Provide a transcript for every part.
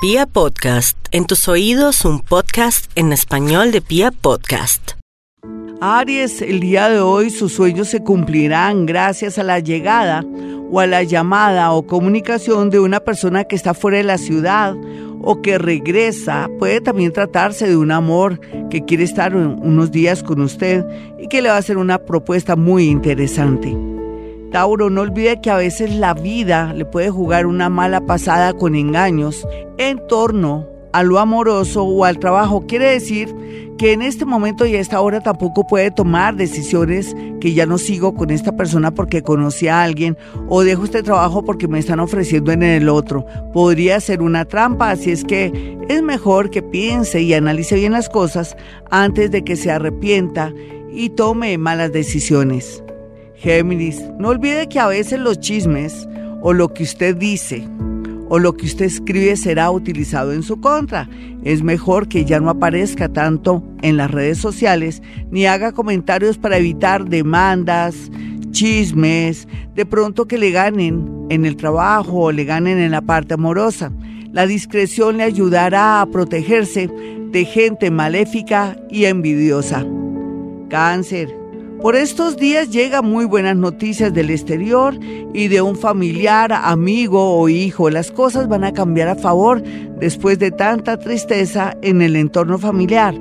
Pia Podcast, en tus oídos un podcast en español de Pia Podcast. Aries, el día de hoy sus sueños se cumplirán gracias a la llegada o a la llamada o comunicación de una persona que está fuera de la ciudad o que regresa. Puede también tratarse de un amor que quiere estar unos días con usted y que le va a hacer una propuesta muy interesante. Tauro, no olvide que a veces la vida le puede jugar una mala pasada con engaños en torno a lo amoroso o al trabajo. Quiere decir que en este momento y a esta hora tampoco puede tomar decisiones que ya no sigo con esta persona porque conocí a alguien o dejo este trabajo porque me están ofreciendo en el otro. Podría ser una trampa, así es que es mejor que piense y analice bien las cosas antes de que se arrepienta y tome malas decisiones. Géminis, no olvide que a veces los chismes o lo que usted dice o lo que usted escribe será utilizado en su contra. Es mejor que ya no aparezca tanto en las redes sociales ni haga comentarios para evitar demandas, chismes, de pronto que le ganen en el trabajo o le ganen en la parte amorosa. La discreción le ayudará a protegerse de gente maléfica y envidiosa. Cáncer. Por estos días llegan muy buenas noticias del exterior y de un familiar, amigo o hijo. Las cosas van a cambiar a favor después de tanta tristeza en el entorno familiar.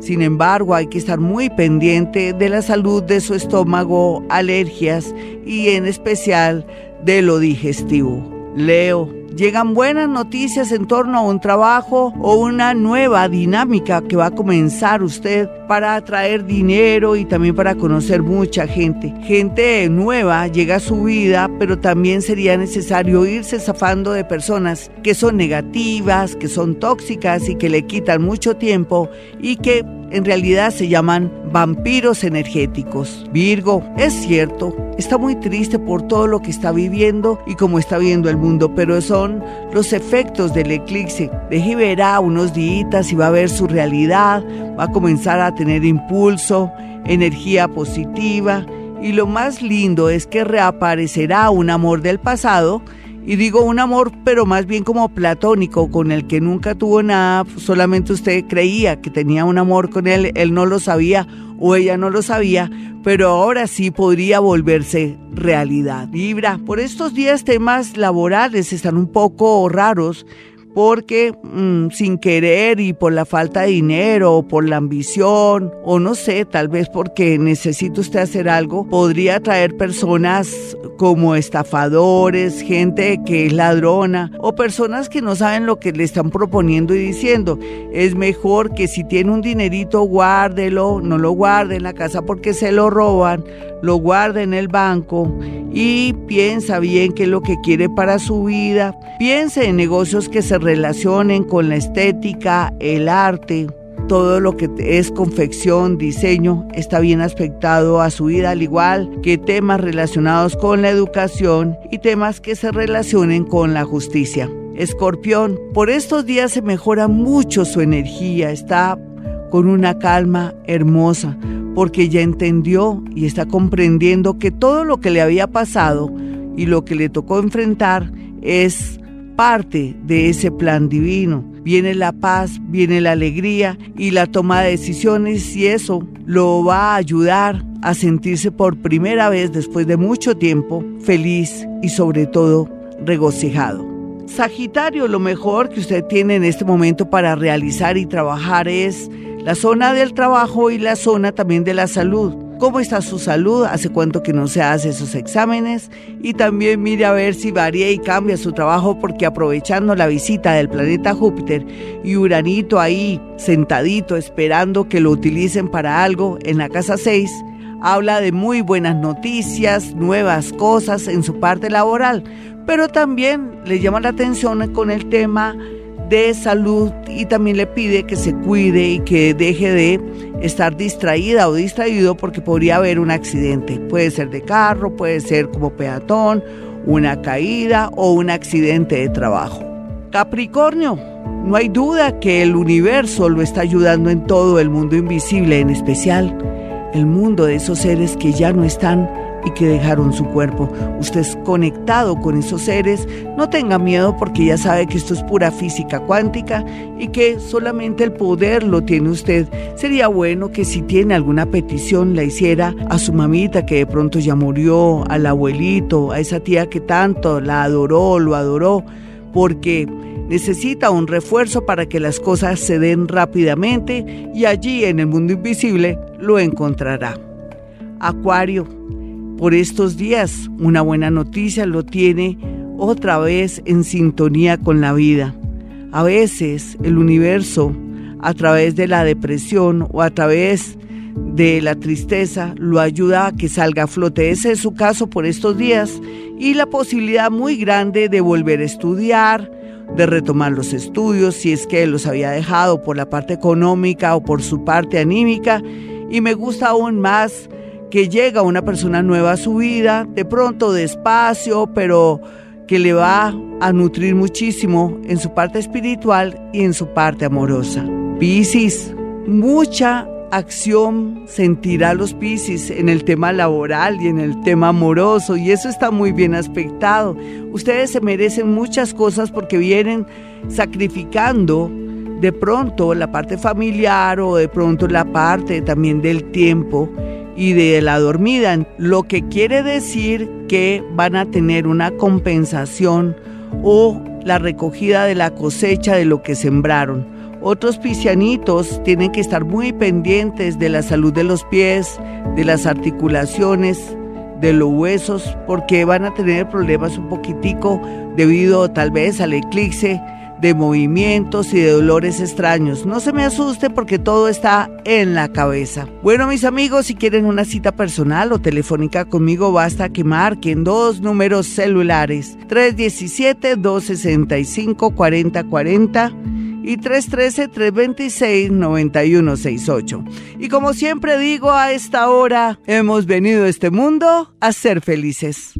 Sin embargo, hay que estar muy pendiente de la salud de su estómago, alergias y en especial de lo digestivo. Leo llegan buenas noticias en torno a un trabajo o una nueva dinámica que va a comenzar usted para atraer dinero y también para conocer mucha gente. Gente nueva llega a su vida, pero también sería necesario irse zafando de personas que son negativas, que son tóxicas y que le quitan mucho tiempo y que en realidad se llaman vampiros energéticos. Virgo, es cierto, está muy triste por todo lo que está viviendo y cómo está viendo el mundo, pero son los efectos del eclipse. Deje verá unos días y va a ver su realidad, va a comenzar a tener impulso, energía positiva y lo más lindo es que reaparecerá un amor del pasado y digo un amor, pero más bien como platónico, con el que nunca tuvo nada, solamente usted creía que tenía un amor con él, él no lo sabía o ella no lo sabía, pero ahora sí podría volverse realidad. Libra, por estos días temas laborales están un poco raros porque mm, sin querer y por la falta de dinero o por la ambición o no sé, tal vez porque necesita usted hacer algo, podría traer personas como estafadores, gente que es ladrona o personas que no saben lo que le están proponiendo y diciendo. Es mejor que si tiene un dinerito guárdelo, no lo guarde en la casa porque se lo roban, lo guarde en el banco y piensa bien qué es lo que quiere para su vida. Piense en negocios que se relacionen con la estética, el arte, todo lo que es confección, diseño, está bien aspectado a su vida, al igual que temas relacionados con la educación y temas que se relacionen con la justicia. Escorpión, por estos días se mejora mucho su energía, está con una calma hermosa, porque ya entendió y está comprendiendo que todo lo que le había pasado y lo que le tocó enfrentar es parte de ese plan divino. Viene la paz, viene la alegría y la toma de decisiones y eso lo va a ayudar a sentirse por primera vez después de mucho tiempo feliz y sobre todo regocijado. Sagitario, lo mejor que usted tiene en este momento para realizar y trabajar es la zona del trabajo y la zona también de la salud. Cómo está su salud, hace cuánto que no se hace esos exámenes y también mire a ver si varía y cambia su trabajo porque aprovechando la visita del planeta Júpiter y Uranito ahí sentadito esperando que lo utilicen para algo en la casa 6, habla de muy buenas noticias, nuevas cosas en su parte laboral, pero también le llama la atención con el tema de salud y también le pide que se cuide y que deje de estar distraída o distraído porque podría haber un accidente. Puede ser de carro, puede ser como peatón, una caída o un accidente de trabajo. Capricornio, no hay duda que el universo lo está ayudando en todo el mundo invisible, en especial el mundo de esos seres que ya no están y que dejaron su cuerpo. Usted es conectado con esos seres, no tenga miedo porque ya sabe que esto es pura física cuántica y que solamente el poder lo tiene usted. Sería bueno que si tiene alguna petición la hiciera a su mamita que de pronto ya murió, al abuelito, a esa tía que tanto la adoró, lo adoró, porque necesita un refuerzo para que las cosas se den rápidamente y allí en el mundo invisible lo encontrará. Acuario, por estos días una buena noticia lo tiene otra vez en sintonía con la vida. A veces el universo, a través de la depresión o a través de la tristeza, lo ayuda a que salga a flote. Ese es su caso por estos días y la posibilidad muy grande de volver a estudiar, de retomar los estudios, si es que los había dejado por la parte económica o por su parte anímica. Y me gusta aún más que llega una persona nueva a su vida, de pronto despacio, pero que le va a nutrir muchísimo en su parte espiritual y en su parte amorosa. Piscis, mucha acción sentirá los Piscis en el tema laboral y en el tema amoroso y eso está muy bien aspectado. Ustedes se merecen muchas cosas porque vienen sacrificando de pronto la parte familiar o de pronto la parte también del tiempo y de la dormida, lo que quiere decir que van a tener una compensación o la recogida de la cosecha de lo que sembraron. Otros piscianitos tienen que estar muy pendientes de la salud de los pies, de las articulaciones, de los huesos, porque van a tener problemas un poquitico debido tal vez al eclipse de movimientos y de dolores extraños. No se me asuste porque todo está en la cabeza. Bueno, mis amigos, si quieren una cita personal o telefónica conmigo, basta que marquen dos números celulares: 317-265-4040 y 313-326-9168. Y como siempre digo, a esta hora hemos venido a este mundo a ser felices.